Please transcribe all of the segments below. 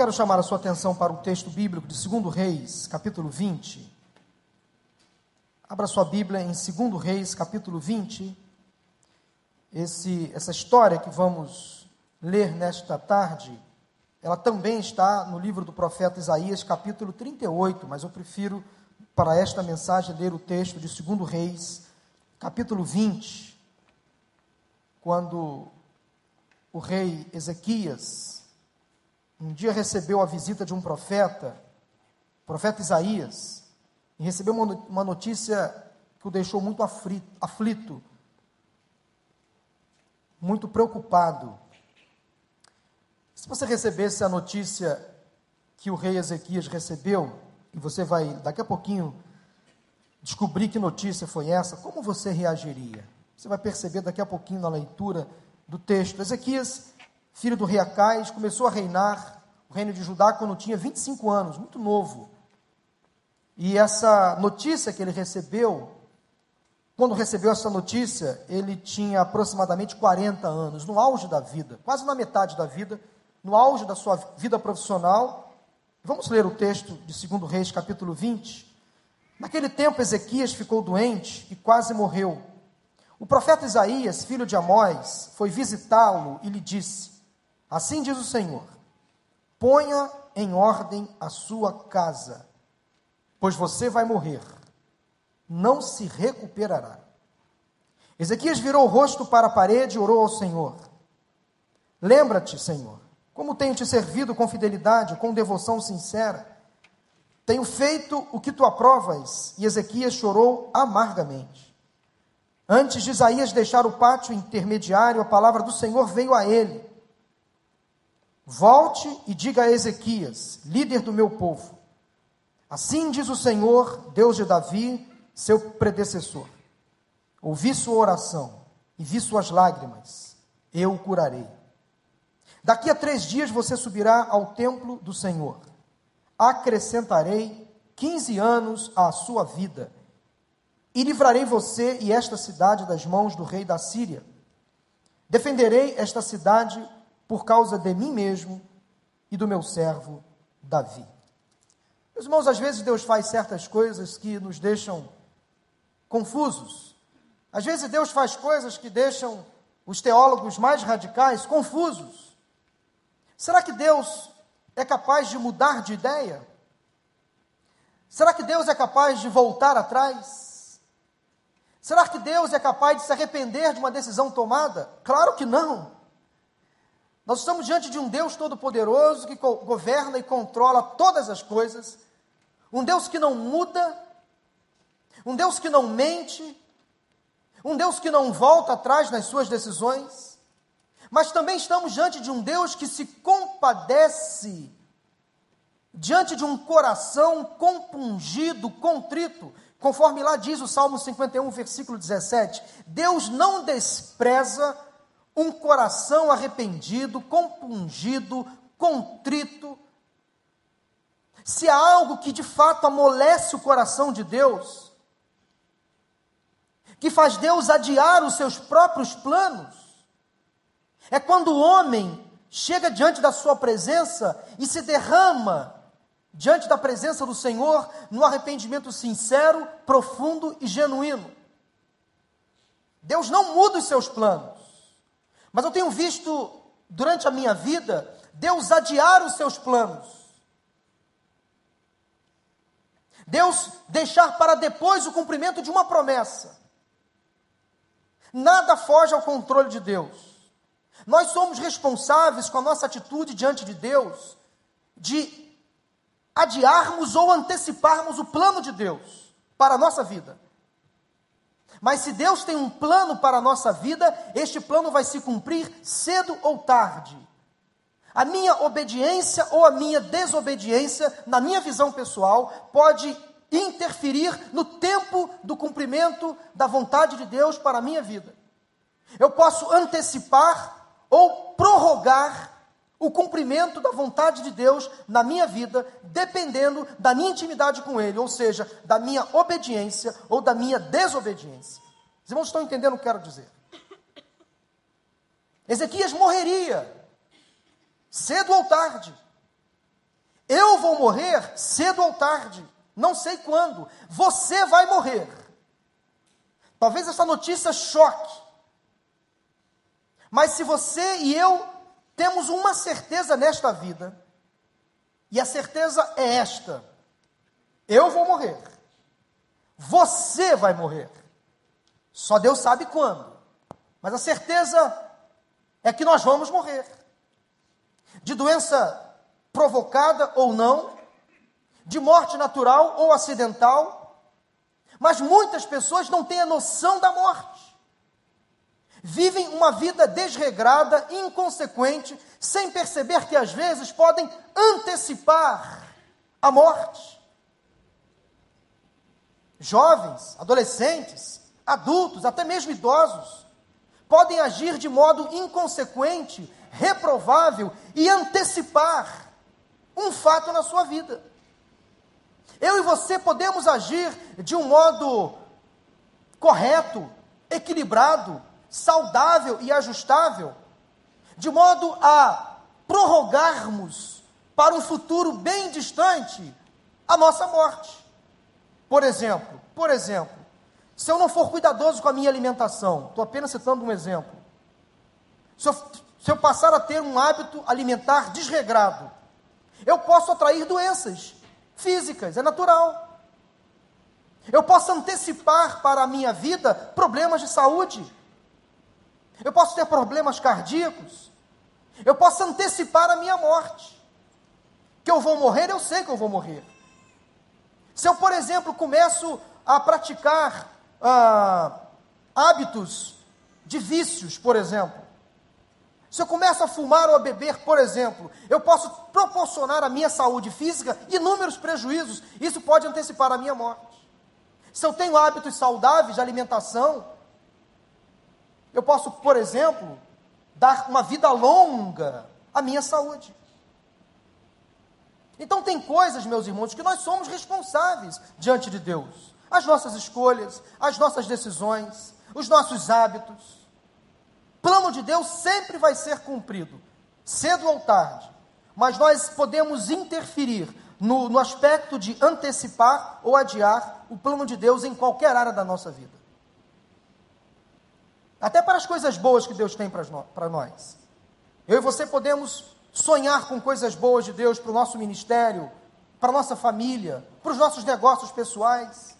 quero chamar a sua atenção para o texto bíblico de 2 Reis, capítulo 20. Abra sua Bíblia em 2 Reis, capítulo 20. Esse, essa história que vamos ler nesta tarde, ela também está no livro do profeta Isaías, capítulo 38, mas eu prefiro, para esta mensagem, ler o texto de 2 Reis, capítulo 20, quando o rei Ezequias um dia recebeu a visita de um profeta, o profeta Isaías, e recebeu uma notícia que o deixou muito aflito, muito preocupado. Se você recebesse a notícia que o rei Ezequias recebeu, e você vai daqui a pouquinho descobrir que notícia foi essa, como você reagiria? Você vai perceber daqui a pouquinho na leitura do texto. Ezequias, filho do rei Acais, começou a reinar o reino de Judá quando tinha 25 anos, muito novo. E essa notícia que ele recebeu, quando recebeu essa notícia, ele tinha aproximadamente 40 anos, no auge da vida, quase na metade da vida, no auge da sua vida profissional. Vamos ler o texto de 2 Reis, capítulo 20. Naquele tempo, Ezequias ficou doente e quase morreu. O profeta Isaías, filho de Amós, foi visitá-lo e lhe disse: Assim diz o Senhor: Ponha em ordem a sua casa pois você vai morrer, não se recuperará. Ezequias virou o rosto para a parede e orou ao Senhor: Lembra-te, Senhor, como tenho te servido com fidelidade, com devoção sincera. Tenho feito o que tu aprovas. E Ezequias chorou amargamente. Antes de Isaías deixar o pátio intermediário, a palavra do Senhor veio a ele. Volte e diga a Ezequias, líder do meu povo: Assim diz o Senhor, Deus de Davi, seu predecessor: Ouvi sua oração e vi suas lágrimas, eu o curarei. Daqui a três dias você subirá ao templo do Senhor. Acrescentarei quinze anos à sua vida, e livrarei você e esta cidade das mãos do rei da Síria. Defenderei esta cidade por causa de mim mesmo e do meu servo Davi. Meus irmãos, às vezes Deus faz certas coisas que nos deixam confusos. Às vezes Deus faz coisas que deixam os teólogos mais radicais confusos. Será que Deus é capaz de mudar de ideia? Será que Deus é capaz de voltar atrás? Será que Deus é capaz de se arrepender de uma decisão tomada? Claro que não. Nós estamos diante de um Deus todo-poderoso que governa e controla todas as coisas. Um Deus que não muda, um Deus que não mente, um Deus que não volta atrás nas suas decisões, mas também estamos diante de um Deus que se compadece diante de um coração compungido, contrito, conforme lá diz o Salmo 51, versículo 17: Deus não despreza um coração arrependido, compungido, contrito, se há algo que de fato amolece o coração de Deus, que faz Deus adiar os seus próprios planos, é quando o homem chega diante da sua presença e se derrama diante da presença do Senhor no arrependimento sincero, profundo e genuíno. Deus não muda os seus planos, mas eu tenho visto durante a minha vida Deus adiar os seus planos Deus deixar para depois o cumprimento de uma promessa. Nada foge ao controle de Deus. Nós somos responsáveis com a nossa atitude diante de Deus de adiarmos ou anteciparmos o plano de Deus para a nossa vida. Mas se Deus tem um plano para a nossa vida, este plano vai se cumprir cedo ou tarde. A minha obediência ou a minha desobediência, na minha visão pessoal, pode interferir no tempo do cumprimento da vontade de Deus para a minha vida. Eu posso antecipar ou prorrogar o cumprimento da vontade de Deus na minha vida, dependendo da minha intimidade com Ele, ou seja, da minha obediência ou da minha desobediência. Os irmãos estão entendendo o que eu quero dizer? Ezequias morreria cedo ou tarde. Eu vou morrer cedo ou tarde, não sei quando. Você vai morrer. Talvez essa notícia choque. Mas se você e eu temos uma certeza nesta vida, e a certeza é esta: eu vou morrer. Você vai morrer. Só Deus sabe quando. Mas a certeza é que nós vamos morrer. De doença provocada ou não, de morte natural ou acidental. Mas muitas pessoas não têm a noção da morte. Vivem uma vida desregrada, inconsequente, sem perceber que às vezes podem antecipar a morte. Jovens, adolescentes, adultos, até mesmo idosos, podem agir de modo inconsequente, reprovável e antecipar um fato na sua vida. Eu e você podemos agir de um modo correto, equilibrado, saudável e ajustável, de modo a prorrogarmos para um futuro bem distante a nossa morte. Por exemplo, por exemplo, se eu não for cuidadoso com a minha alimentação, estou apenas citando um exemplo. Se eu, se eu passar a ter um hábito alimentar desregrado, eu posso atrair doenças físicas, é natural. Eu posso antecipar para a minha vida problemas de saúde. Eu posso ter problemas cardíacos. Eu posso antecipar a minha morte. Que eu vou morrer, eu sei que eu vou morrer. Se eu, por exemplo, começo a praticar ah, hábitos de vícios, por exemplo, se eu começo a fumar ou a beber, por exemplo, eu posso proporcionar à minha saúde física inúmeros prejuízos. Isso pode antecipar a minha morte. Se eu tenho hábitos saudáveis de alimentação, eu posso, por exemplo, dar uma vida longa à minha saúde. Então, tem coisas, meus irmãos, que nós somos responsáveis diante de Deus. As nossas escolhas, as nossas decisões, os nossos hábitos. Plano de Deus sempre vai ser cumprido, cedo ou tarde. Mas nós podemos interferir no, no aspecto de antecipar ou adiar o plano de Deus em qualquer área da nossa vida. Até para as coisas boas que Deus tem para nós. Eu e você podemos sonhar com coisas boas de Deus para o nosso ministério, para a nossa família, para os nossos negócios pessoais.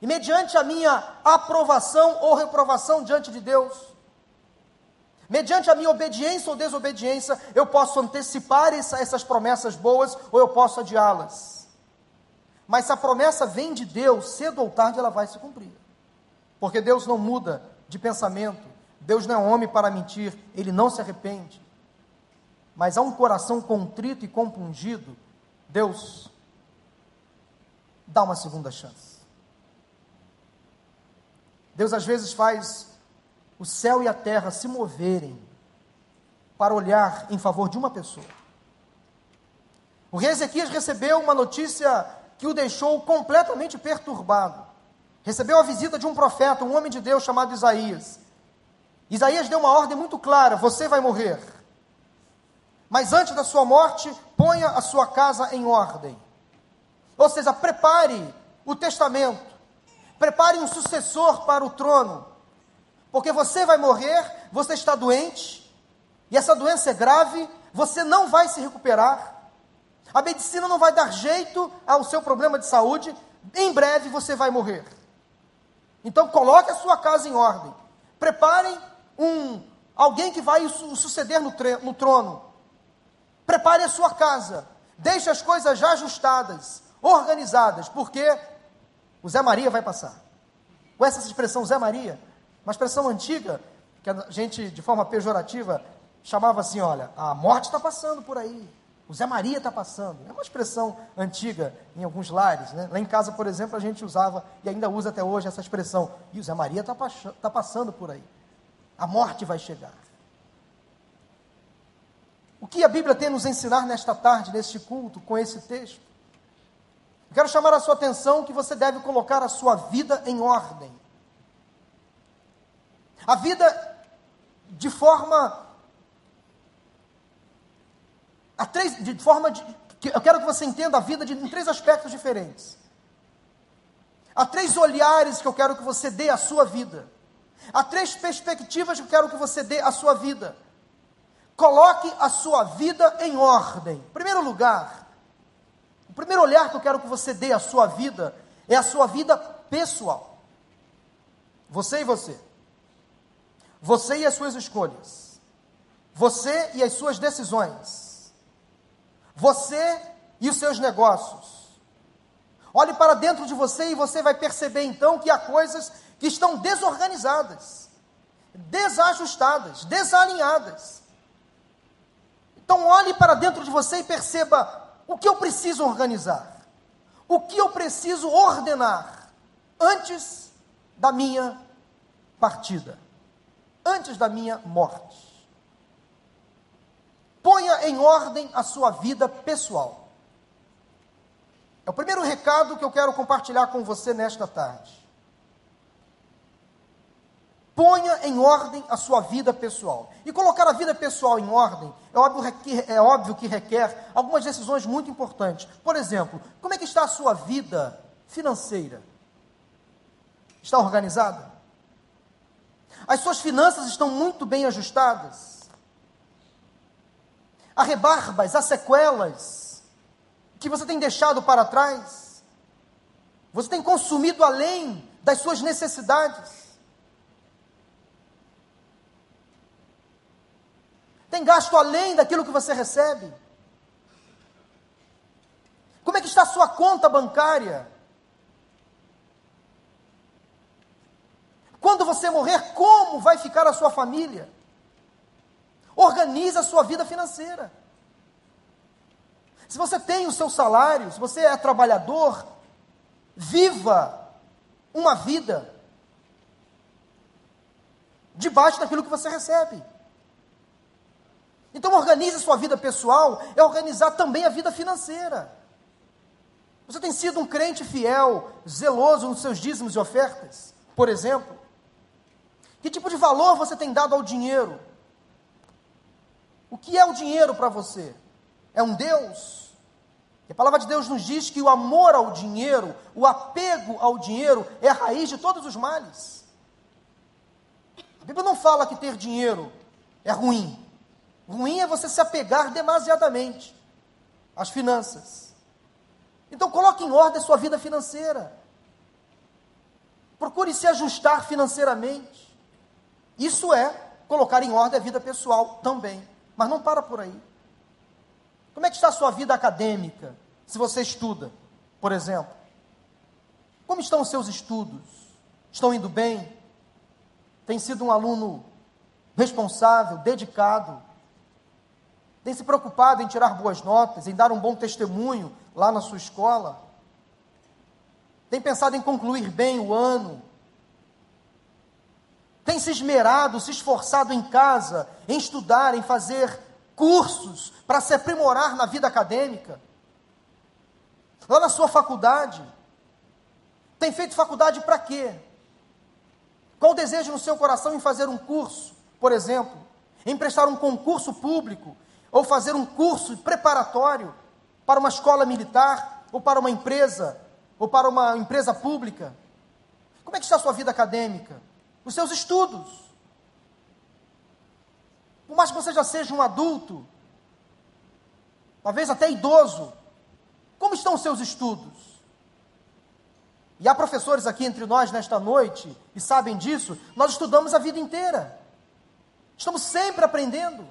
E mediante a minha aprovação ou reprovação diante de Deus, mediante a minha obediência ou desobediência, eu posso antecipar essa, essas promessas boas ou eu posso adiá-las. Mas se a promessa vem de Deus, cedo ou tarde ela vai se cumprir. Porque Deus não muda de pensamento, Deus não é homem para mentir, ele não se arrepende mas há um coração contrito e compungido, Deus dá uma segunda chance. Deus às vezes faz o céu e a terra se moverem para olhar em favor de uma pessoa. O rei Ezequias recebeu uma notícia que o deixou completamente perturbado. Recebeu a visita de um profeta, um homem de Deus chamado Isaías. Isaías deu uma ordem muito clara: você vai morrer. Mas antes da sua morte, ponha a sua casa em ordem. Ou seja, prepare o testamento. Prepare um sucessor para o trono. Porque você vai morrer, você está doente, e essa doença é grave, você não vai se recuperar. A medicina não vai dar jeito ao seu problema de saúde, em breve você vai morrer. Então coloque a sua casa em ordem. Preparem um alguém que vai suceder no, no trono. Prepare a sua casa. Deixe as coisas já ajustadas, organizadas, porque o Zé Maria vai passar. Com essa expressão Zé Maria, uma expressão antiga, que a gente, de forma pejorativa, chamava assim: olha, a morte está passando por aí. O Zé Maria está passando. É uma expressão antiga em alguns lares. Né? Lá em casa, por exemplo, a gente usava e ainda usa até hoje essa expressão. E o Zé Maria está tá passando por aí. A morte vai chegar. O que a Bíblia tem a nos ensinar nesta tarde, neste culto, com esse texto? Eu quero chamar a sua atenção que você deve colocar a sua vida em ordem. A vida de forma a três, de forma de, eu quero que você entenda a vida de, em três aspectos diferentes. Há três olhares que eu quero que você dê à sua vida. Há três perspectivas que eu quero que você dê à sua vida. Coloque a sua vida em ordem. Em primeiro lugar, o primeiro olhar que eu quero que você dê à sua vida é a sua vida pessoal. Você e você. Você e as suas escolhas. Você e as suas decisões. Você e os seus negócios. Olhe para dentro de você e você vai perceber então que há coisas que estão desorganizadas, desajustadas, desalinhadas. Então olhe para dentro de você e perceba o que eu preciso organizar, o que eu preciso ordenar antes da minha partida, antes da minha morte. Ponha em ordem a sua vida pessoal. É o primeiro recado que eu quero compartilhar com você nesta tarde. Ponha em ordem a sua vida pessoal. E colocar a vida pessoal em ordem é óbvio, que, é óbvio que requer algumas decisões muito importantes. Por exemplo, como é que está a sua vida financeira? Está organizada? As suas finanças estão muito bem ajustadas? Há rebarbas, há sequelas que você tem deixado para trás? Você tem consumido além das suas necessidades? Tem gasto além daquilo que você recebe? Como é que está a sua conta bancária? Quando você morrer, como vai ficar a sua família? Organize a sua vida financeira. Se você tem o seu salário, se você é trabalhador, viva uma vida debaixo daquilo que você recebe. Então, organize a sua vida pessoal, é organizar também a vida financeira. Você tem sido um crente fiel, zeloso nos seus dízimos e ofertas, por exemplo? Que tipo de valor você tem dado ao dinheiro? O que é o dinheiro para você? É um Deus? E a palavra de Deus nos diz que o amor ao dinheiro, o apego ao dinheiro, é a raiz de todos os males. A Bíblia não fala que ter dinheiro é ruim. Ruim é você se apegar demasiadamente às finanças. Então coloque em ordem a sua vida financeira. Procure se ajustar financeiramente. Isso é colocar em ordem a vida pessoal também. Mas não para por aí. Como é que está a sua vida acadêmica? Se você estuda, por exemplo. Como estão os seus estudos? Estão indo bem? Tem sido um aluno responsável, dedicado? Tem se preocupado em tirar boas notas, em dar um bom testemunho lá na sua escola? Tem pensado em concluir bem o ano? Tem se esmerado, se esforçado em casa, em estudar, em fazer cursos para se aprimorar na vida acadêmica. Lá na sua faculdade. Tem feito faculdade para quê? Qual o desejo no seu coração em fazer um curso, por exemplo? Em prestar um concurso público? Ou fazer um curso preparatório para uma escola militar? Ou para uma empresa? Ou para uma empresa pública? Como é que está a sua vida acadêmica? Os seus estudos? Por mais que você já seja um adulto, talvez até idoso, como estão os seus estudos? E há professores aqui entre nós nesta noite, e sabem disso, nós estudamos a vida inteira. Estamos sempre aprendendo.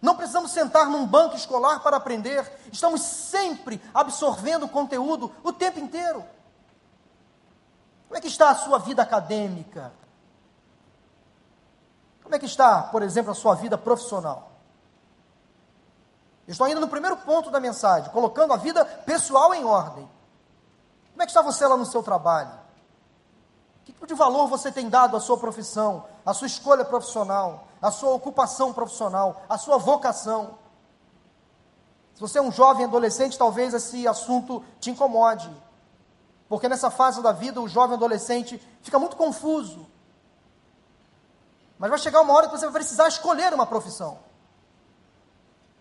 Não precisamos sentar num banco escolar para aprender, estamos sempre absorvendo conteúdo o tempo inteiro. Como é que está a sua vida acadêmica? Como é que está, por exemplo, a sua vida profissional? estou ainda no primeiro ponto da mensagem, colocando a vida pessoal em ordem. Como é que está você lá no seu trabalho? Que tipo de valor você tem dado à sua profissão, à sua escolha profissional, à sua ocupação profissional, à sua vocação? Se você é um jovem adolescente, talvez esse assunto te incomode. Porque nessa fase da vida, o jovem adolescente fica muito confuso. Mas vai chegar uma hora que você vai precisar escolher uma profissão.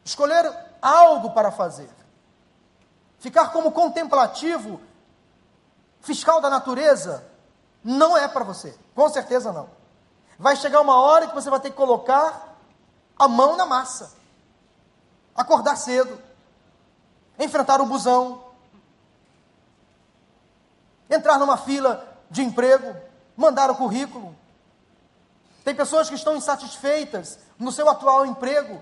Escolher algo para fazer. ficar como contemplativo, fiscal da natureza, não é para você. Com certeza não. Vai chegar uma hora que você vai ter que colocar a mão na massa, acordar cedo, enfrentar o busão, entrar numa fila de emprego, mandar o currículo. Tem pessoas que estão insatisfeitas no seu atual emprego.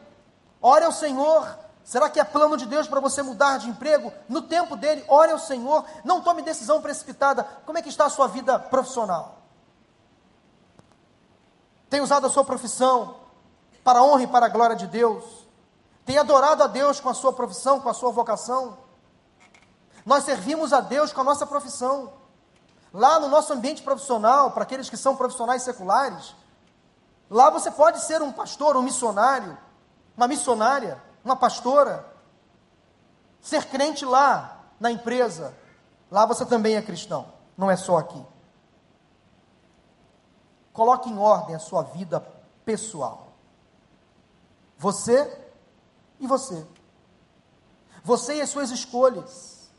Ore ao Senhor. Será que é plano de Deus para você mudar de emprego? No tempo dele, ore ao Senhor. Não tome decisão precipitada. Como é que está a sua vida profissional? Tem usado a sua profissão para a honra e para a glória de Deus? Tem adorado a Deus com a sua profissão, com a sua vocação? Nós servimos a Deus com a nossa profissão. Lá no nosso ambiente profissional, para aqueles que são profissionais seculares, lá você pode ser um pastor, um missionário, uma missionária, uma pastora, ser crente lá na empresa, lá você também é cristão, não é só aqui. Coloque em ordem a sua vida pessoal. Você e você. Você e as suas escolhas.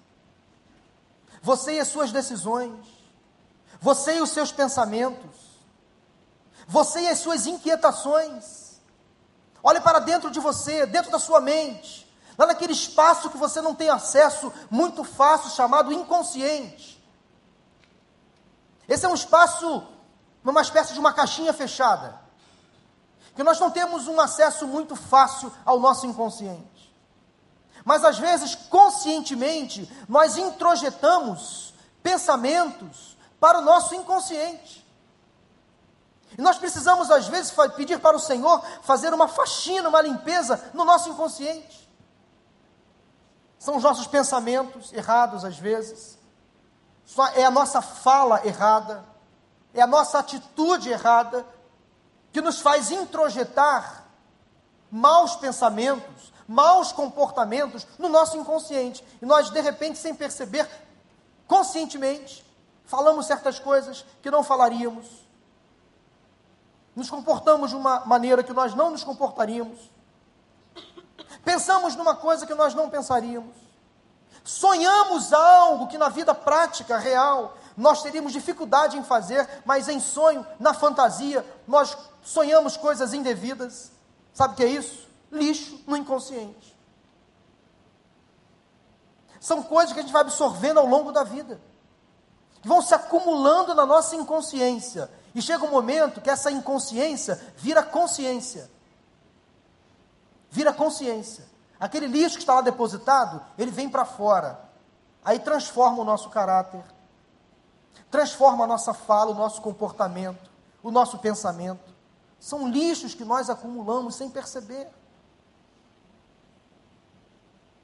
Você e as suas decisões você e os seus pensamentos, você e as suas inquietações. Olhe para dentro de você, dentro da sua mente, lá naquele espaço que você não tem acesso muito fácil, chamado inconsciente. Esse é um espaço, uma espécie de uma caixinha fechada, que nós não temos um acesso muito fácil ao nosso inconsciente. Mas às vezes, conscientemente, nós introjetamos pensamentos, para o nosso inconsciente. E nós precisamos, às vezes, pedir para o Senhor fazer uma faxina, uma limpeza no nosso inconsciente. São os nossos pensamentos errados, às vezes, é a nossa fala errada, é a nossa atitude errada, que nos faz introjetar maus pensamentos, maus comportamentos no nosso inconsciente. E nós, de repente, sem perceber, conscientemente, falamos certas coisas que não falaríamos, nos comportamos de uma maneira que nós não nos comportaríamos, pensamos numa coisa que nós não pensaríamos, sonhamos algo que na vida prática, real, nós teríamos dificuldade em fazer, mas em sonho, na fantasia, nós sonhamos coisas indevidas. Sabe o que é isso? Lixo no inconsciente. São coisas que a gente vai absorvendo ao longo da vida vão se acumulando na nossa inconsciência. E chega um momento que essa inconsciência vira consciência. Vira consciência. Aquele lixo que está lá depositado, ele vem para fora. Aí transforma o nosso caráter, transforma a nossa fala, o nosso comportamento, o nosso pensamento. São lixos que nós acumulamos sem perceber.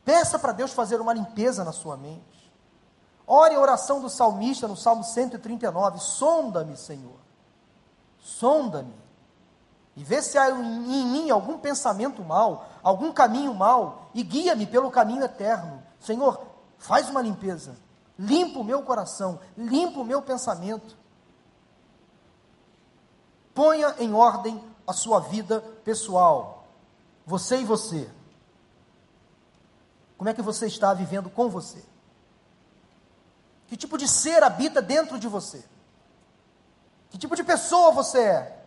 Peça para Deus fazer uma limpeza na sua mente. Ore a oração do salmista no Salmo 139: Sonda-me, Senhor, sonda-me, e vê se há em mim algum pensamento mal, algum caminho mal, e guia-me pelo caminho eterno. Senhor, faz uma limpeza, limpa o meu coração, limpa o meu pensamento. Ponha em ordem a sua vida pessoal, você e você. Como é que você está vivendo com você? Que tipo de ser habita dentro de você? Que tipo de pessoa você é?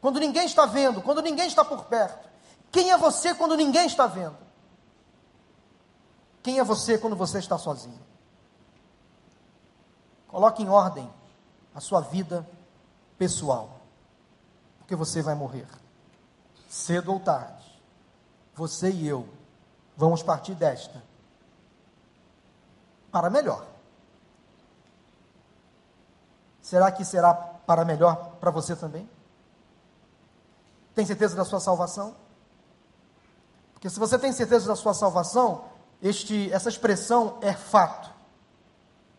Quando ninguém está vendo, quando ninguém está por perto. Quem é você quando ninguém está vendo? Quem é você quando você está sozinho? Coloque em ordem a sua vida pessoal, porque você vai morrer, cedo ou tarde. Você e eu vamos partir desta para melhor. Será que será para melhor para você também? Tem certeza da sua salvação? Porque se você tem certeza da sua salvação, este, essa expressão é fato.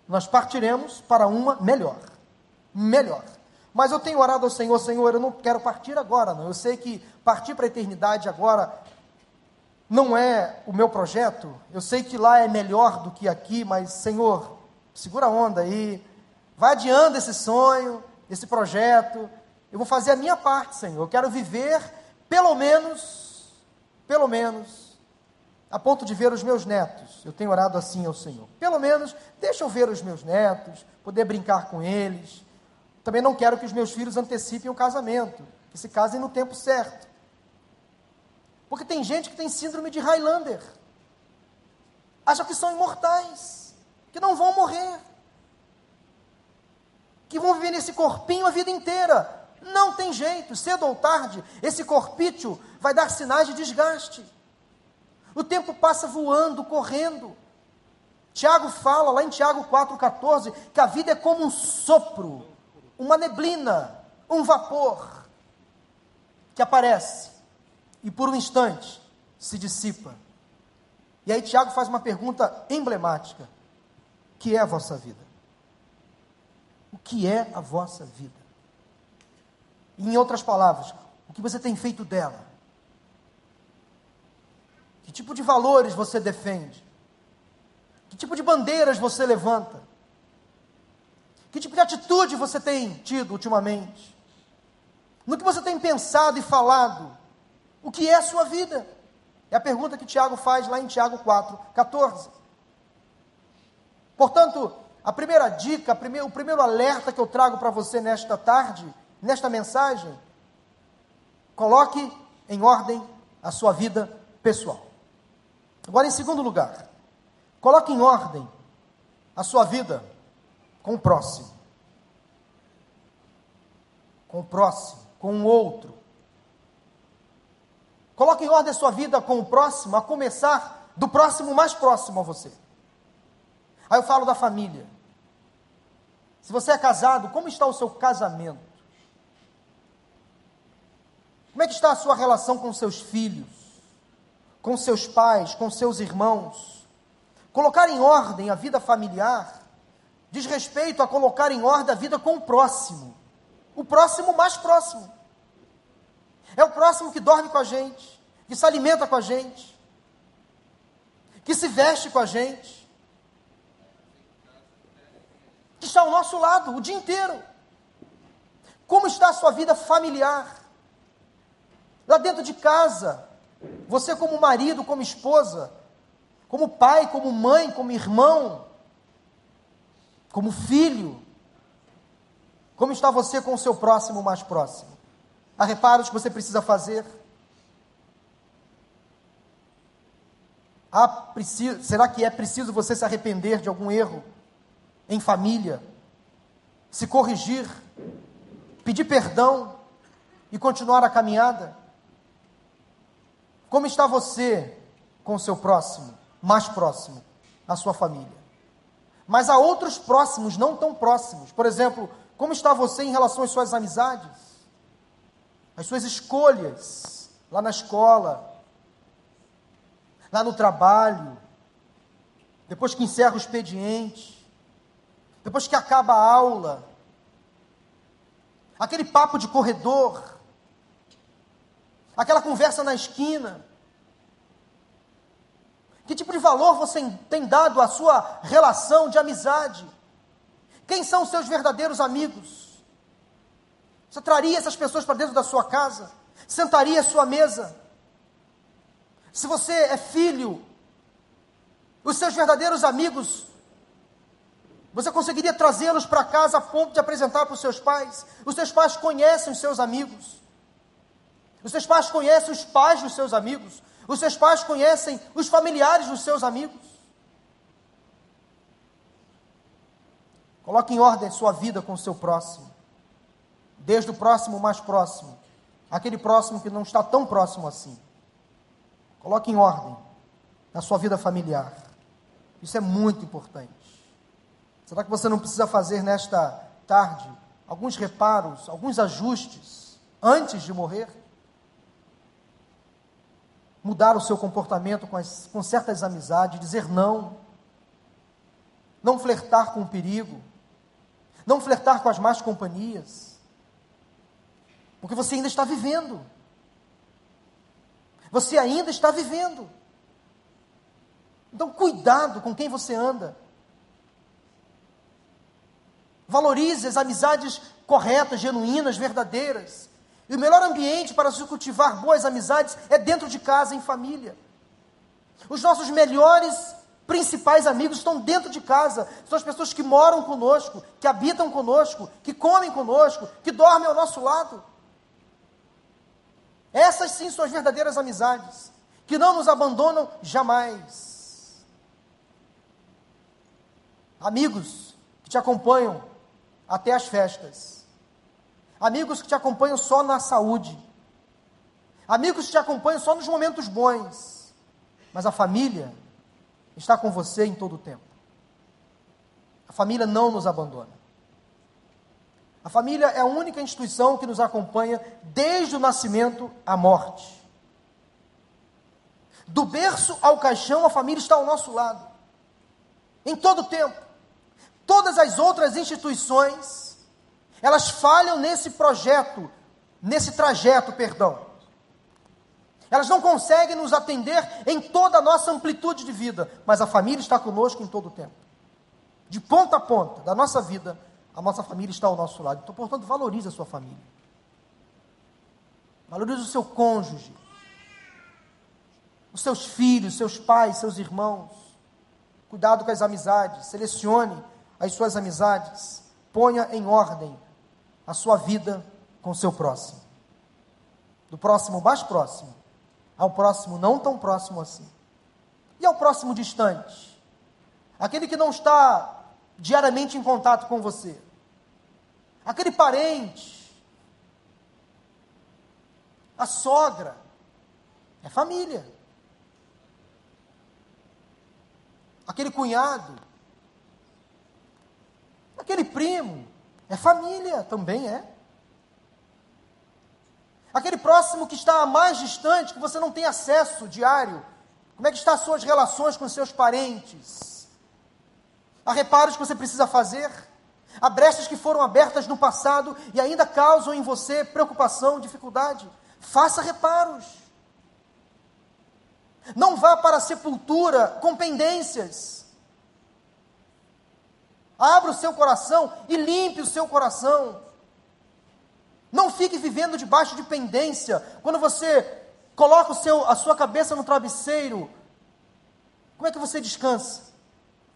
Nós partiremos para uma melhor. Melhor. Mas eu tenho orado ao Senhor, Senhor, eu não quero partir agora, não. Eu sei que partir para a eternidade agora não é o meu projeto. Eu sei que lá é melhor do que aqui, mas, Senhor, segura a onda aí. Vai adiando esse sonho, esse projeto. Eu vou fazer a minha parte, Senhor. Eu quero viver, pelo menos, pelo menos, a ponto de ver os meus netos. Eu tenho orado assim ao Senhor. Pelo menos, deixa eu ver os meus netos, poder brincar com eles. Também não quero que os meus filhos antecipem o casamento, que se casem no tempo certo. Porque tem gente que tem síndrome de Highlander. Acha que são imortais, que não vão morrer. Que vão viver nesse corpinho a vida inteira. Não tem jeito, cedo ou tarde, esse corpício vai dar sinais de desgaste. O tempo passa voando, correndo. Tiago fala lá em Tiago 4,14 que a vida é como um sopro, uma neblina, um vapor que aparece e por um instante se dissipa. E aí Tiago faz uma pergunta emblemática: que é a vossa vida? O que é a vossa vida? Em outras palavras, o que você tem feito dela? Que tipo de valores você defende? Que tipo de bandeiras você levanta? Que tipo de atitude você tem tido ultimamente? No que você tem pensado e falado? O que é a sua vida? É a pergunta que Tiago faz lá em Tiago 4, 14. Portanto, a primeira dica, o primeiro alerta que eu trago para você nesta tarde, nesta mensagem, coloque em ordem a sua vida pessoal. Agora, em segundo lugar, coloque em ordem a sua vida com o próximo. Com o próximo, com o outro. Coloque em ordem a sua vida com o próximo, a começar do próximo mais próximo a você. Aí eu falo da família. Se você é casado, como está o seu casamento? Como é que está a sua relação com seus filhos? com seus pais, com seus irmãos. Colocar em ordem a vida familiar diz respeito a colocar em ordem a vida com o próximo, o próximo mais próximo. É o próximo que dorme com a gente, que se alimenta com a gente, que se veste com a gente, que está ao nosso lado o dia inteiro. Como está a sua vida familiar? Lá dentro de casa, você, como marido, como esposa, como pai, como mãe, como irmão, como filho, como está você com o seu próximo mais próximo? Há reparos que você precisa fazer? Há, será que é preciso você se arrepender de algum erro em família? Se corrigir? Pedir perdão e continuar a caminhada? Como está você com o seu próximo, mais próximo, a sua família? Mas há outros próximos, não tão próximos. Por exemplo, como está você em relação às suas amizades? As suas escolhas lá na escola, lá no trabalho, depois que encerra o expediente, depois que acaba a aula, aquele papo de corredor, aquela conversa na esquina. Que tipo de valor você tem dado à sua relação de amizade? Quem são os seus verdadeiros amigos? Você traria essas pessoas para dentro da sua casa? Sentaria à sua mesa? Se você é filho, os seus verdadeiros amigos, você conseguiria trazê-los para casa a ponto de apresentar para os seus pais? Os seus pais conhecem os seus amigos. Os seus pais conhecem os pais dos seus amigos. Os seus pais conhecem os familiares dos seus amigos. Coloque em ordem sua vida com o seu próximo. Desde o próximo mais próximo, aquele próximo que não está tão próximo assim. Coloque em ordem a sua vida familiar. Isso é muito importante. Será que você não precisa fazer nesta tarde alguns reparos, alguns ajustes antes de morrer? mudar o seu comportamento com, as, com certas amizades, dizer não, não flertar com o perigo, não flertar com as más companhias, porque você ainda está vivendo. Você ainda está vivendo. Então, cuidado com quem você anda. Valorize as amizades corretas, genuínas, verdadeiras. E o melhor ambiente para se cultivar boas amizades é dentro de casa, em família. Os nossos melhores, principais amigos estão dentro de casa. São as pessoas que moram conosco, que habitam conosco, que comem conosco, que dormem ao nosso lado. Essas sim são as verdadeiras amizades, que não nos abandonam jamais. Amigos que te acompanham até as festas. Amigos que te acompanham só na saúde. Amigos que te acompanham só nos momentos bons. Mas a família está com você em todo o tempo. A família não nos abandona. A família é a única instituição que nos acompanha desde o nascimento à morte. Do berço ao caixão, a família está ao nosso lado. Em todo o tempo. Todas as outras instituições, elas falham nesse projeto, nesse trajeto, perdão. Elas não conseguem nos atender em toda a nossa amplitude de vida, mas a família está conosco em todo o tempo. De ponta a ponta da nossa vida, a nossa família está ao nosso lado. Então, portanto, valorize a sua família. Valorize o seu cônjuge, os seus filhos, seus pais, seus irmãos. Cuidado com as amizades, selecione as suas amizades, ponha em ordem a sua vida com o seu próximo. Do próximo mais próximo ao próximo não tão próximo assim. E ao próximo distante? Aquele que não está diariamente em contato com você. Aquele parente. A sogra. É família. Aquele cunhado. Aquele primo. É família, também é. Aquele próximo que está mais distante, que você não tem acesso diário. Como é que estão as suas relações com seus parentes? Há reparos que você precisa fazer? Há brechas que foram abertas no passado e ainda causam em você preocupação, dificuldade? Faça reparos. Não vá para a sepultura com pendências. Abra o seu coração e limpe o seu coração. Não fique vivendo debaixo de pendência. Quando você coloca o seu, a sua cabeça no travesseiro, como é que você descansa?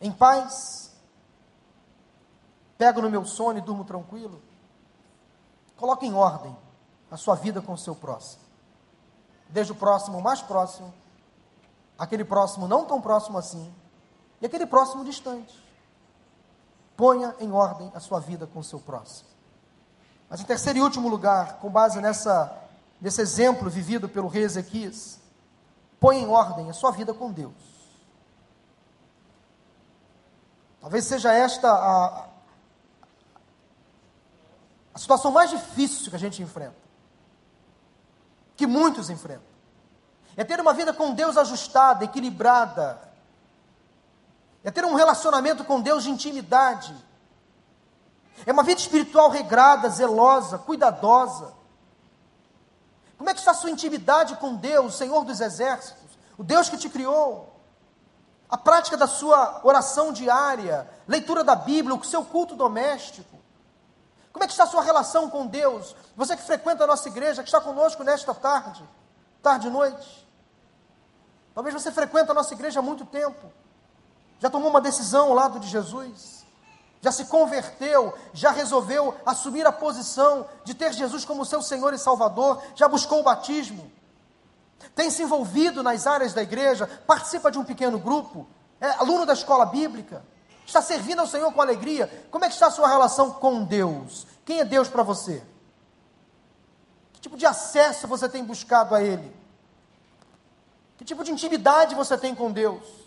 Em paz? Pego no meu sono e durmo tranquilo? Coloque em ordem a sua vida com o seu próximo. Desde o próximo mais próximo, aquele próximo não tão próximo assim, e aquele próximo distante. Ponha em ordem a sua vida com o seu próximo. Mas em terceiro e último lugar, com base nessa, nesse exemplo vivido pelo rei Ezequias, põe em ordem a sua vida com Deus. Talvez seja esta a, a situação mais difícil que a gente enfrenta, que muitos enfrentam. É ter uma vida com Deus ajustada, equilibrada, é ter um relacionamento com Deus de intimidade é uma vida espiritual regrada, zelosa, cuidadosa. Como é que está a sua intimidade com Deus, o Senhor dos Exércitos, o Deus que te criou? A prática da sua oração diária, leitura da Bíblia, o seu culto doméstico. Como é que está a sua relação com Deus? Você que frequenta a nossa igreja, que está conosco nesta tarde, tarde e noite. Talvez você frequenta a nossa igreja há muito tempo. Já tomou uma decisão ao lado de Jesus já se converteu, já resolveu assumir a posição de ter Jesus como seu Senhor e Salvador, já buscou o batismo, tem se envolvido nas áreas da igreja, participa de um pequeno grupo, é aluno da escola bíblica, está servindo ao Senhor com alegria. Como é que está a sua relação com Deus? Quem é Deus para você? Que tipo de acesso você tem buscado a Ele? Que tipo de intimidade você tem com Deus?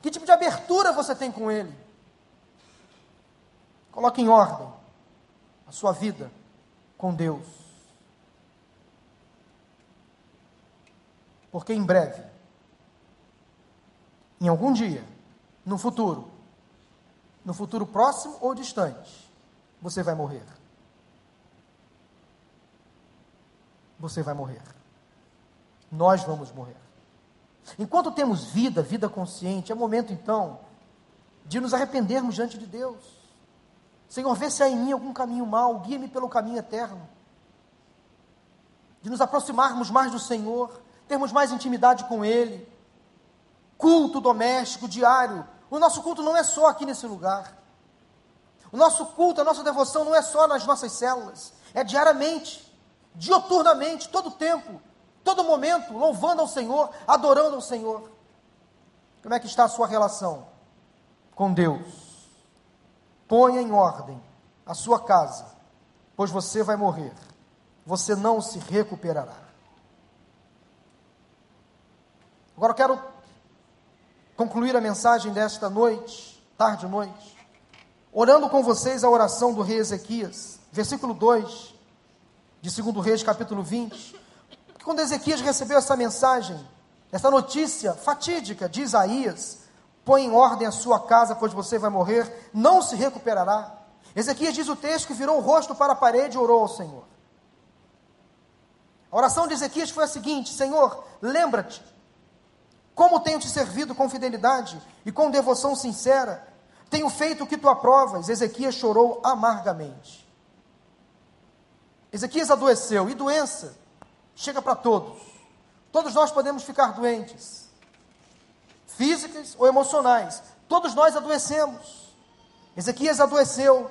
Que tipo de abertura você tem com Ele? Coloque em ordem a sua vida com Deus. Porque em breve, em algum dia, no futuro, no futuro próximo ou distante, você vai morrer. Você vai morrer. Nós vamos morrer. Enquanto temos vida, vida consciente, é momento então de nos arrependermos diante de Deus. Senhor, vê se há em mim algum caminho mau, guia-me pelo caminho eterno. De nos aproximarmos mais do Senhor, termos mais intimidade com Ele, culto doméstico, diário. O nosso culto não é só aqui nesse lugar. O nosso culto, a nossa devoção não é só nas nossas células, é diariamente, dioturnamente, todo tempo, todo momento, louvando ao Senhor, adorando ao Senhor. Como é que está a sua relação com Deus? Ponha em ordem a sua casa, pois você vai morrer. Você não se recuperará. Agora eu quero concluir a mensagem desta noite, tarde noite, orando com vocês a oração do rei Ezequias, versículo 2 de 2 Reis, capítulo 20. Quando Ezequias recebeu essa mensagem, essa notícia fatídica de Isaías, põe em ordem a sua casa, pois você vai morrer, não se recuperará. Ezequias diz o texto que virou o rosto para a parede e orou ao Senhor. A oração de Ezequias foi a seguinte: Senhor, lembra-te como tenho te servido com fidelidade e com devoção sincera, tenho feito o que tu aprovas. Ezequias chorou amargamente. Ezequias adoeceu, e doença chega para todos. Todos nós podemos ficar doentes, físicas ou emocionais. Todos nós adoecemos. Ezequias adoeceu,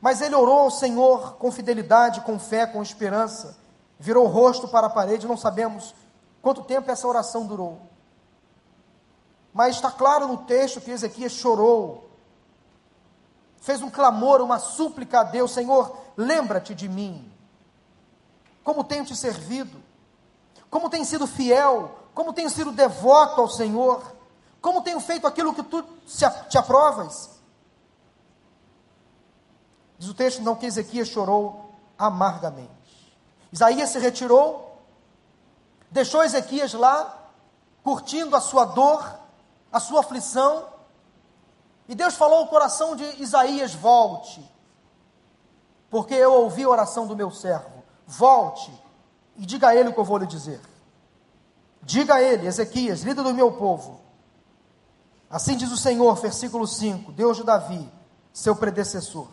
mas ele orou ao Senhor com fidelidade, com fé, com esperança. Virou o rosto para a parede, não sabemos quanto tempo essa oração durou. Mas está claro no texto que Ezequias chorou, fez um clamor, uma súplica a Deus: Senhor, lembra-te de mim. Como tenho te servido, como tenho sido fiel, como tenho sido devoto ao Senhor, como tenho feito aquilo que tu te aprovas. Diz o texto não que Ezequias chorou amargamente. Isaías se retirou, deixou Ezequias lá, curtindo a sua dor, a sua aflição. E Deus falou ao coração de Isaías: volte, porque eu ouvi a oração do meu servo. Volte e diga a ele o que eu vou lhe dizer. Diga a ele, Ezequias, líder do meu povo. Assim diz o Senhor, versículo 5, Deus de Davi, seu predecessor.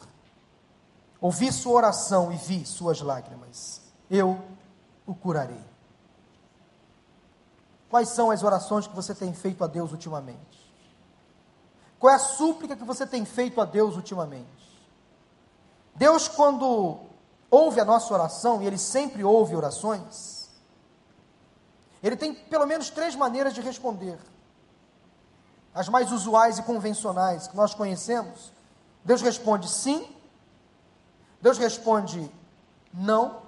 Ouvi sua oração e vi suas lágrimas. Eu o curarei. Quais são as orações que você tem feito a Deus ultimamente? Qual é a súplica que você tem feito a Deus ultimamente? Deus, quando ouve a nossa oração, e Ele sempre ouve orações, Ele tem pelo menos três maneiras de responder. As mais usuais e convencionais que nós conhecemos. Deus responde sim, Deus responde não,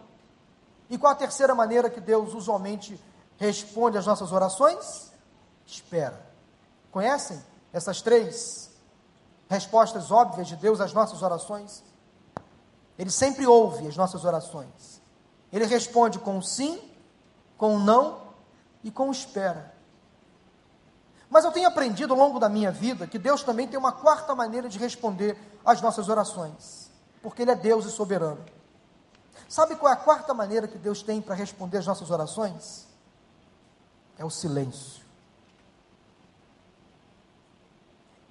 e qual a terceira maneira que Deus usualmente responde às nossas orações? Espera. Conhecem essas três respostas óbvias de Deus às nossas orações? Ele sempre ouve as nossas orações. Ele responde com sim, com não e com espera. Mas eu tenho aprendido ao longo da minha vida que Deus também tem uma quarta maneira de responder às nossas orações, porque Ele é Deus e soberano. Sabe qual é a quarta maneira que Deus tem para responder às nossas orações? é o silêncio.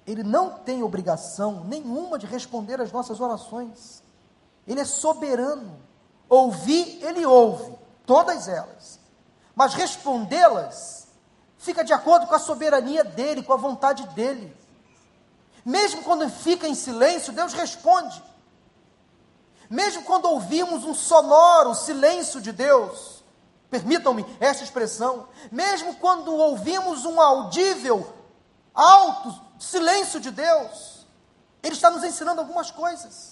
Ele não tem obrigação nenhuma de responder às nossas orações. Ele é soberano. Ouvir, ele ouve, todas elas. Mas respondê-las fica de acordo com a soberania dele, com a vontade dele. Mesmo quando fica em silêncio, Deus responde. Mesmo quando ouvimos um sonoro silêncio de Deus, Permitam-me esta expressão. Mesmo quando ouvimos um audível, alto silêncio de Deus, Ele está nos ensinando algumas coisas.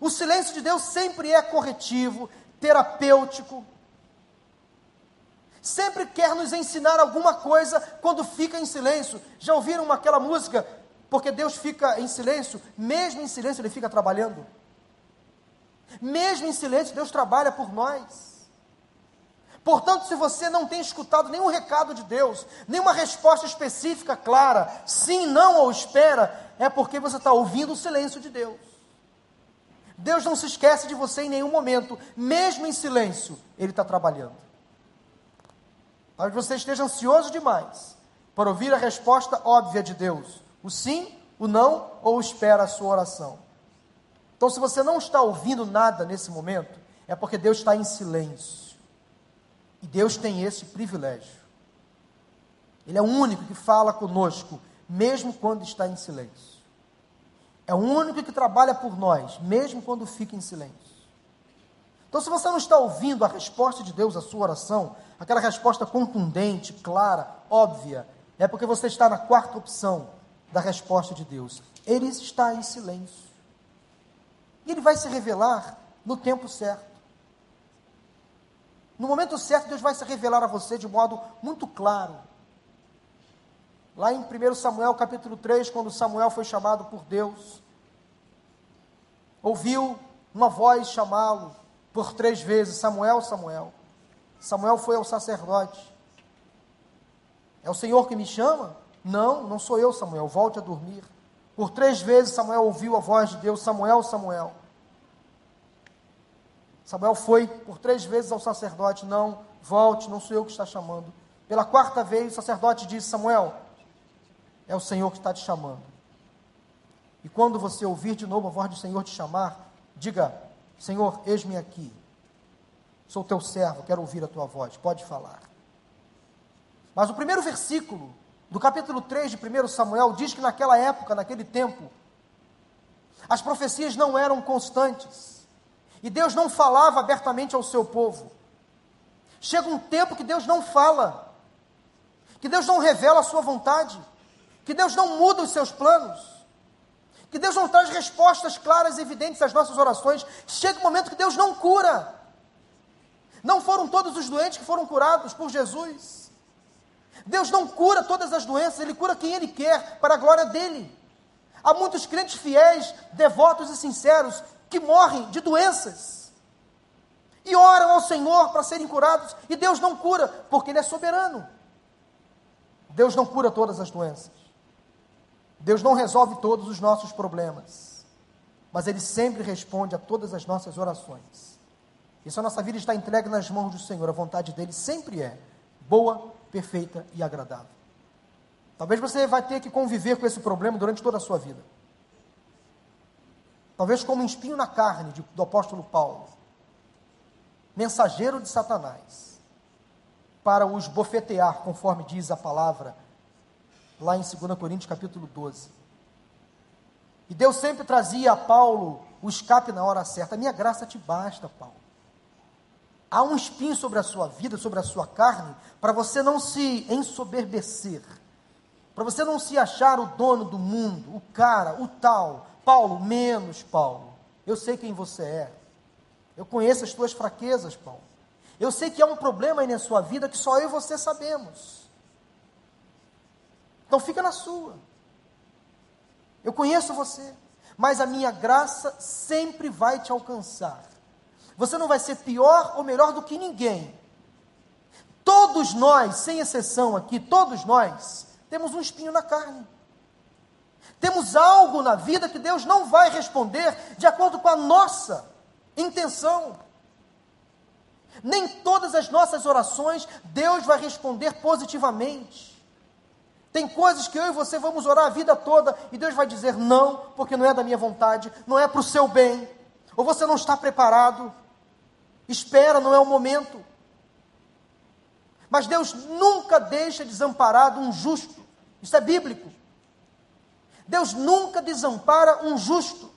O silêncio de Deus sempre é corretivo, terapêutico. Sempre quer nos ensinar alguma coisa quando fica em silêncio. Já ouviram aquela música? Porque Deus fica em silêncio, mesmo em silêncio Ele fica trabalhando. Mesmo em silêncio, Deus trabalha por nós. Portanto, se você não tem escutado nenhum recado de Deus, nenhuma resposta específica, clara, sim, não ou espera, é porque você está ouvindo o silêncio de Deus. Deus não se esquece de você em nenhum momento, mesmo em silêncio, Ele está trabalhando. Talvez você esteja ansioso demais para ouvir a resposta óbvia de Deus: o sim, o não ou espera a sua oração. Então, se você não está ouvindo nada nesse momento, é porque Deus está em silêncio. E Deus tem esse privilégio. Ele é o único que fala conosco, mesmo quando está em silêncio. É o único que trabalha por nós, mesmo quando fica em silêncio. Então, se você não está ouvindo a resposta de Deus à sua oração, aquela resposta contundente, clara, óbvia, é porque você está na quarta opção da resposta de Deus. Ele está em silêncio. E ele vai se revelar no tempo certo. No momento certo, Deus vai se revelar a você de modo muito claro. Lá em 1 Samuel capítulo 3, quando Samuel foi chamado por Deus, ouviu uma voz chamá-lo por três vezes: Samuel, Samuel. Samuel foi ao sacerdote. É o Senhor que me chama? Não, não sou eu, Samuel. Volte a dormir. Por três vezes Samuel ouviu a voz de Deus: Samuel, Samuel. Samuel foi por três vezes ao sacerdote: Não, volte, não sou eu que está chamando. Pela quarta vez, o sacerdote disse: Samuel, é o Senhor que está te chamando. E quando você ouvir de novo a voz do Senhor te chamar, diga: Senhor, eis-me aqui. Sou teu servo, quero ouvir a tua voz. Pode falar. Mas o primeiro versículo do capítulo 3 de 1 Samuel diz que naquela época, naquele tempo, as profecias não eram constantes. E Deus não falava abertamente ao seu povo. Chega um tempo que Deus não fala, que Deus não revela a sua vontade que Deus não muda os seus planos, que Deus não traz respostas claras e evidentes às nossas orações. Chega um momento que Deus não cura. Não foram todos os doentes que foram curados por Jesus. Deus não cura todas as doenças, Ele cura quem Ele quer, para a glória dEle. Há muitos crentes fiéis, devotos e sinceros que morrem de doenças e oram ao Senhor para serem curados, e Deus não cura, porque Ele é soberano. Deus não cura todas as doenças. Deus não resolve todos os nossos problemas, mas Ele sempre responde a todas as nossas orações. E se a nossa vida está entregue nas mãos do Senhor, a vontade dele sempre é boa, perfeita e agradável. Talvez você vai ter que conviver com esse problema durante toda a sua vida. Talvez como um espinho na carne do apóstolo Paulo, mensageiro de Satanás, para os bofetear, conforme diz a palavra lá em 2 Coríntios capítulo 12. E Deus sempre trazia a Paulo o escape na hora certa. Minha graça te basta, Paulo. Há um espinho sobre a sua vida, sobre a sua carne, para você não se ensoberbecer, para você não se achar o dono do mundo, o cara, o tal. Paulo, menos Paulo. Eu sei quem você é. Eu conheço as tuas fraquezas, Paulo. Eu sei que há um problema aí na sua vida que só eu e você sabemos. Então fica na sua. Eu conheço você, mas a minha graça sempre vai te alcançar. Você não vai ser pior ou melhor do que ninguém. Todos nós, sem exceção aqui, todos nós, temos um espinho na carne. Temos algo na vida que Deus não vai responder de acordo com a nossa intenção. Nem todas as nossas orações Deus vai responder positivamente. Tem coisas que eu e você vamos orar a vida toda e Deus vai dizer não, porque não é da minha vontade, não é para o seu bem, ou você não está preparado. Espera, não é o momento. Mas Deus nunca deixa desamparado um justo, isso é bíblico. Deus nunca desampara um justo.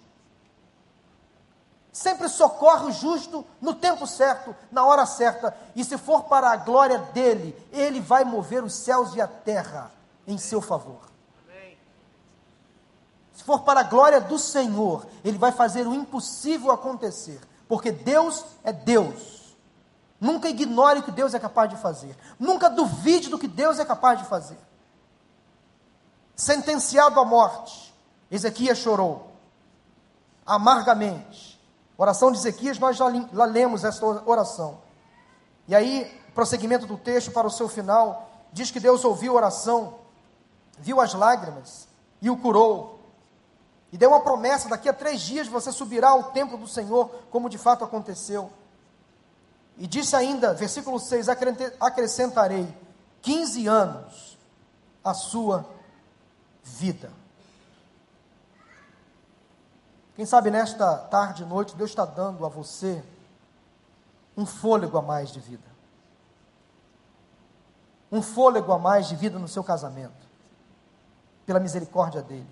Sempre socorre o justo no tempo certo, na hora certa, e se for para a glória dele, ele vai mover os céus e a terra em seu favor. Se for para a glória do Senhor, Ele vai fazer o impossível acontecer, porque Deus é Deus. Nunca ignore o que Deus é capaz de fazer. Nunca duvide do que Deus é capaz de fazer. Sentenciado à morte, Ezequias chorou amargamente. Oração de Ezequias, nós já, já lemos essa oração. E aí, prosseguimento do texto para o seu final, diz que Deus ouviu a oração viu as lágrimas e o curou. E deu uma promessa: daqui a três dias você subirá ao templo do Senhor, como de fato aconteceu. E disse ainda, versículo 6: acrescentarei 15 anos à sua vida. Quem sabe nesta tarde e noite Deus está dando a você um fôlego a mais de vida um fôlego a mais de vida no seu casamento, pela misericórdia dele.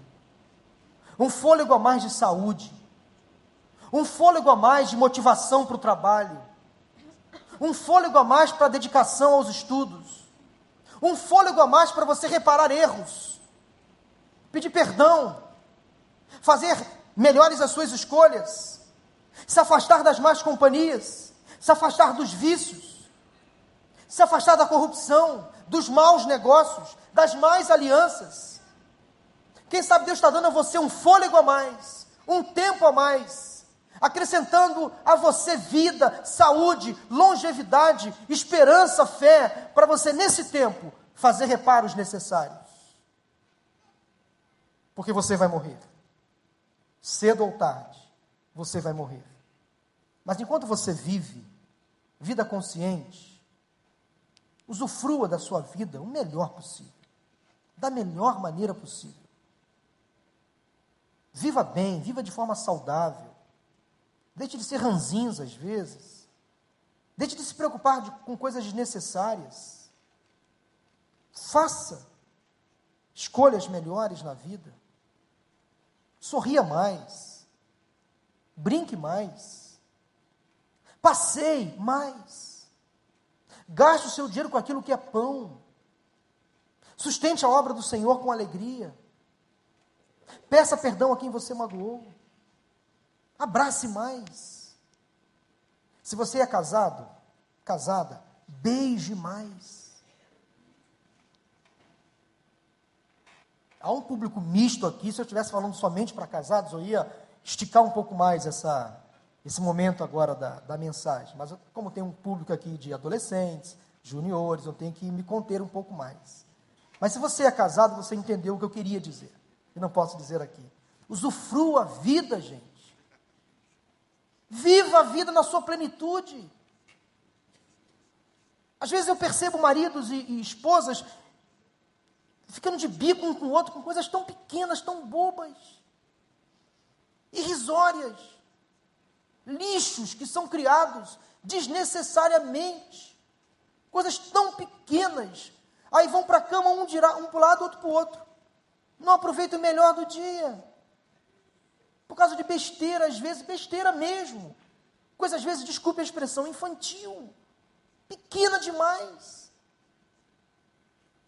Um fôlego a mais de saúde, um fôlego a mais de motivação para o trabalho, um fôlego a mais para dedicação aos estudos, um fôlego a mais para você reparar erros, pedir perdão, fazer melhores as suas escolhas, se afastar das más companhias, se afastar dos vícios, se afastar da corrupção, dos maus negócios, das más alianças. Quem sabe Deus está dando a você um fôlego a mais, um tempo a mais, acrescentando a você vida, saúde, longevidade, esperança, fé, para você nesse tempo fazer reparos necessários. Porque você vai morrer. Cedo ou tarde, você vai morrer. Mas enquanto você vive, vida consciente, Usufrua da sua vida o melhor possível, da melhor maneira possível. Viva bem, viva de forma saudável. Deixe de ser ranzinhos às vezes. Deixe de se preocupar de, com coisas desnecessárias. Faça escolhas melhores na vida. Sorria mais. Brinque mais. Passeie mais. Gaste o seu dinheiro com aquilo que é pão. Sustente a obra do Senhor com alegria. Peça perdão a quem você magoou. Abrace mais. Se você é casado, casada, beije mais. Há um público misto aqui. Se eu estivesse falando somente para casados, eu ia esticar um pouco mais essa, esse momento agora da, da mensagem. Mas como tem um público aqui de adolescentes, juniores, eu tenho que me conter um pouco mais. Mas se você é casado, você entendeu o que eu queria dizer. E não posso dizer aqui. Usufrua a vida, gente. Viva a vida na sua plenitude. Às vezes eu percebo maridos e, e esposas ficando de bico um com o outro com coisas tão pequenas, tão bobas, irrisórias lixos que são criados desnecessariamente, coisas tão pequenas. Aí vão para a cama, um, um para o lado, outro para o outro. Não aproveita o melhor do dia. Por causa de besteira, às vezes, besteira mesmo. Coisa, às vezes, desculpe a expressão, infantil. Pequena demais.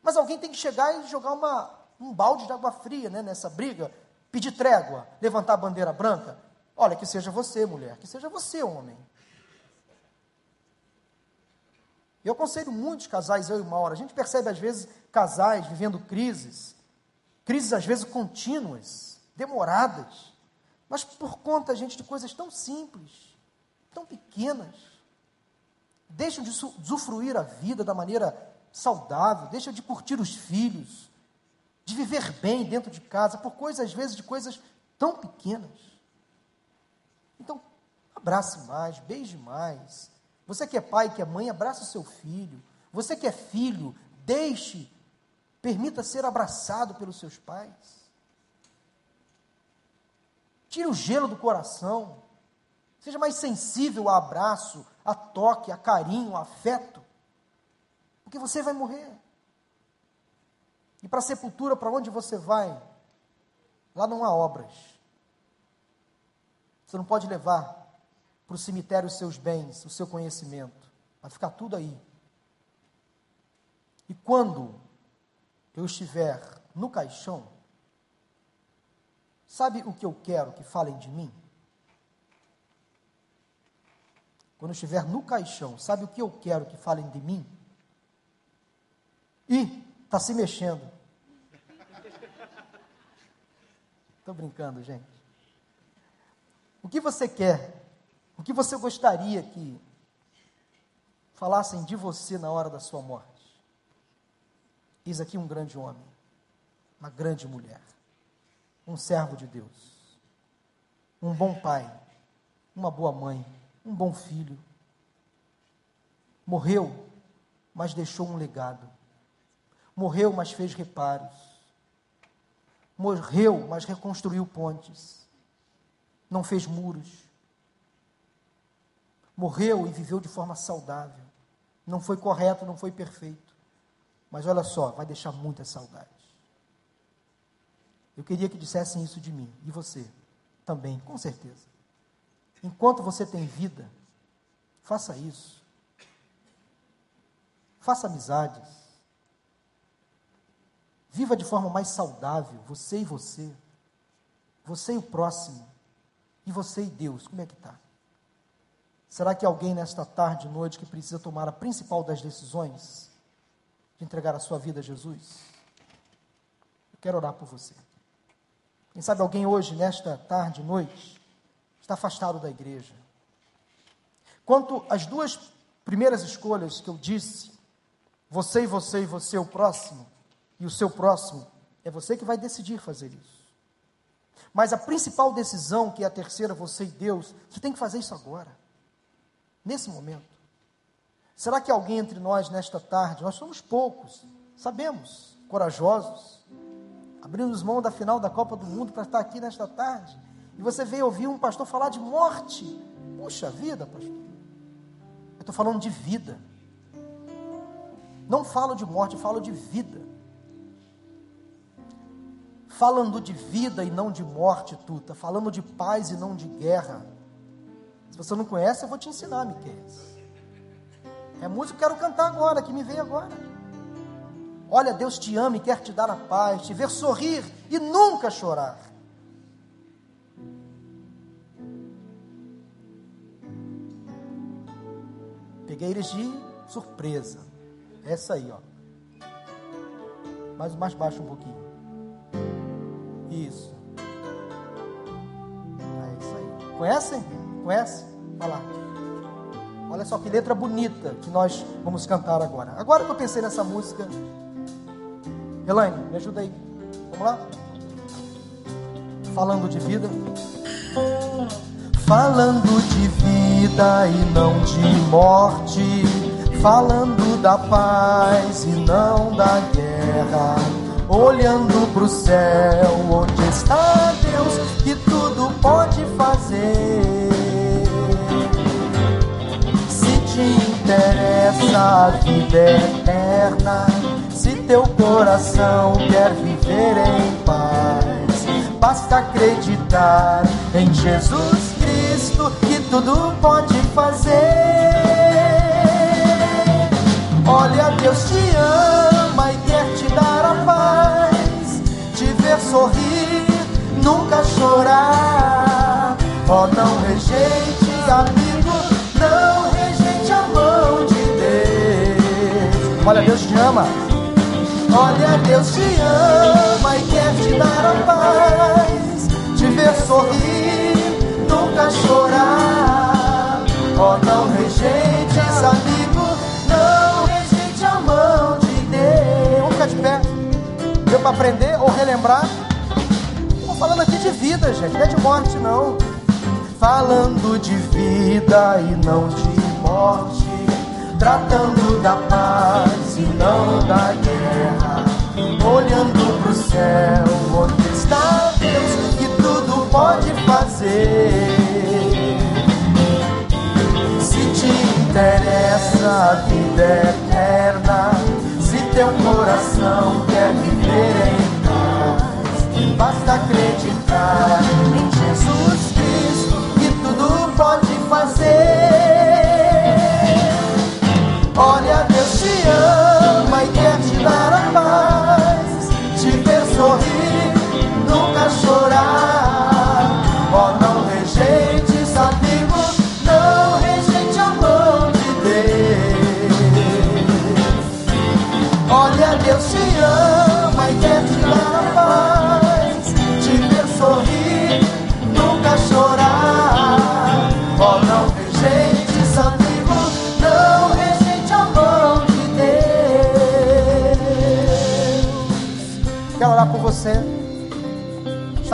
Mas alguém tem que chegar e jogar uma, um balde de água fria né, nessa briga, pedir trégua, levantar a bandeira branca. Olha, que seja você, mulher, que seja você, homem. Eu aconselho muitos casais, eu e Maura. A gente percebe, às vezes, casais vivendo crises, crises, às vezes, contínuas, demoradas, mas por conta, gente, de coisas tão simples, tão pequenas. Deixam de usufruir a vida da maneira saudável, deixam de curtir os filhos, de viver bem dentro de casa, por coisas, às vezes, de coisas tão pequenas. Então, abrace mais, beije mais. Você que é pai, que é mãe, abraça o seu filho. Você que é filho, deixe, permita ser abraçado pelos seus pais. Tire o gelo do coração. Seja mais sensível a abraço, a toque, a carinho, a afeto. Porque você vai morrer. E para a sepultura, para onde você vai? Lá não há obras. Você não pode levar para o cemitério os seus bens, o seu conhecimento. Vai ficar tudo aí. E quando eu estiver no caixão, sabe o que eu quero que falem de mim? Quando eu estiver no caixão, sabe o que eu quero que falem de mim? Ih, está se mexendo. Estou brincando, gente. O que você quer? O que você gostaria que falassem de você na hora da sua morte? Eis aqui um grande homem, uma grande mulher, um servo de Deus, um bom pai, uma boa mãe, um bom filho. Morreu, mas deixou um legado. Morreu, mas fez reparos. Morreu, mas reconstruiu pontes não fez muros. Morreu e viveu de forma saudável. Não foi correto, não foi perfeito. Mas olha só, vai deixar muita saudade. Eu queria que dissessem isso de mim, e você também, com certeza. Enquanto você tem vida, faça isso. Faça amizades. Viva de forma mais saudável, você e você. Você e o próximo. E você e Deus, como é que está? Será que alguém nesta tarde, noite, que precisa tomar a principal das decisões de entregar a sua vida a Jesus? Eu quero orar por você. Quem sabe alguém hoje, nesta tarde, noite, está afastado da igreja. Quanto às duas primeiras escolhas que eu disse, você e você e você, o próximo, e o seu próximo, é você que vai decidir fazer isso. Mas a principal decisão, que é a terceira, você e Deus, você tem que fazer isso agora, nesse momento. Será que alguém entre nós nesta tarde, nós somos poucos, sabemos, corajosos, abrimos mão da final da Copa do Mundo para estar aqui nesta tarde, e você veio ouvir um pastor falar de morte. Puxa vida, pastor. Eu estou falando de vida. Não falo de morte, falo de vida. Falando de vida e não de morte, Tuta. Falando de paz e não de guerra. Se você não conhece, eu vou te ensinar, Miquel. É música que eu quero cantar agora, que me veio agora. Olha, Deus te ama e quer te dar a paz, te ver sorrir e nunca chorar. Peguei eles de surpresa. Essa aí, ó. Mais, mais baixo um pouquinho. Isso. É isso aí. Conhecem? Conhece? Olha lá. Olha só que letra bonita que nós vamos cantar agora. Agora que eu pensei nessa música. Elaine, me ajuda aí. Vamos lá? Falando de vida. Falando de vida e não de morte, falando da paz e não da guerra, olhando para o céu, onde está Deus que tudo pode fazer. Interessa a vida eterna, se teu coração quer viver em paz, basta acreditar em Jesus Cristo que tudo pode fazer. Olha, Deus te ama e quer te dar a paz, te ver sorrir, nunca chorar. Oh, não rejeite, amigo, não Olha, Deus te ama. Olha, Deus te ama e quer te dar a paz, te ver sorrir nunca chorar. Oh, não rejeites, amigo, não rejeite a mão de Deus. Vamos ficar de pé. Deu para aprender ou relembrar? Estou falando aqui de vida, gente, não é de morte, não. Falando de vida e não de morte. Tratando da paz e não da guerra. Olhando pro céu, onde está Deus que tudo pode fazer. interessa a vida eterna. Se teu coração quer viver em paz, basta acreditar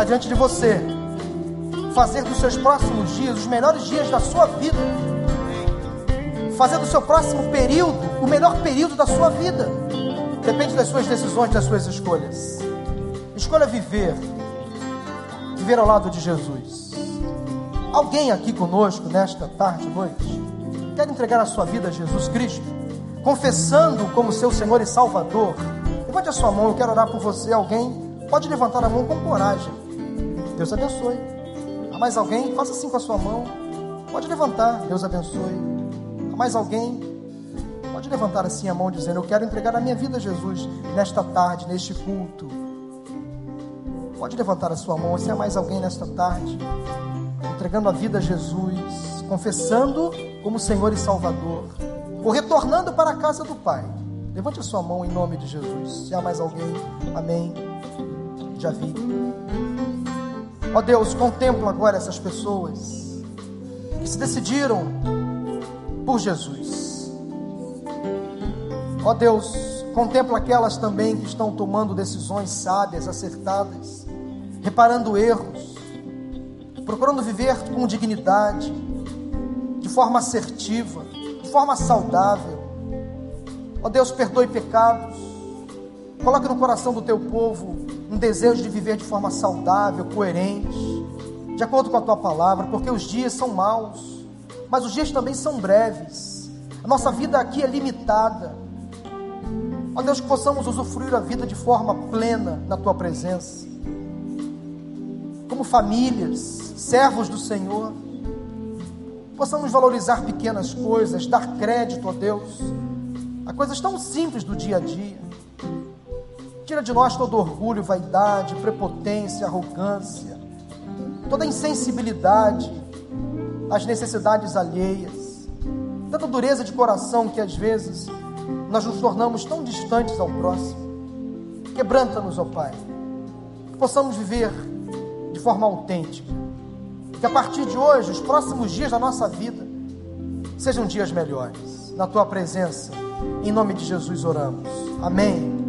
diante de você. Fazer dos seus próximos dias os melhores dias da sua vida. Fazer do seu próximo período o melhor período da sua vida. Depende das suas decisões, das suas escolhas. Escolha viver. Viver ao lado de Jesus. Alguém aqui conosco nesta tarde, noite, quer entregar a sua vida a Jesus Cristo? confessando como seu Senhor e Salvador, levante a sua mão, eu quero orar por você. Alguém pode levantar a mão com coragem. Deus abençoe. Há mais alguém? Faça assim com a sua mão. Pode levantar, Deus abençoe. Há mais alguém? Pode levantar assim a mão dizendo: Eu quero entregar a minha vida a Jesus nesta tarde, neste culto. Pode levantar a sua mão se há mais alguém nesta tarde, entregando a vida a Jesus, confessando como Senhor e Salvador, ou retornando para a casa do Pai. Levante a sua mão em nome de Jesus. Se há mais alguém, amém. Já vi. Ó Deus, contempla agora essas pessoas que se decidiram por Jesus Ó Deus, contempla aquelas também que estão tomando decisões sábias, acertadas, reparando erros, procurando viver com dignidade, de forma assertiva, de forma saudável. Ó Deus, perdoe pecados. Coloque no coração do teu povo um desejo de viver de forma saudável, coerente, de acordo com a tua palavra, porque os dias são maus, mas os dias também são breves. A nossa vida aqui é limitada. Ó Deus, que possamos usufruir a vida de forma plena na tua presença. Como famílias, servos do Senhor, possamos valorizar pequenas coisas, dar crédito a Deus, a coisas tão simples do dia a dia. Tira de nós todo orgulho, vaidade, prepotência, arrogância, toda insensibilidade às necessidades alheias, tanta dureza de coração que às vezes nós nos tornamos tão distantes ao próximo. Quebranta-nos, ó Pai, que possamos viver de forma autêntica. Que a partir de hoje, os próximos dias da nossa vida sejam dias melhores. Na tua presença, em nome de Jesus oramos. Amém.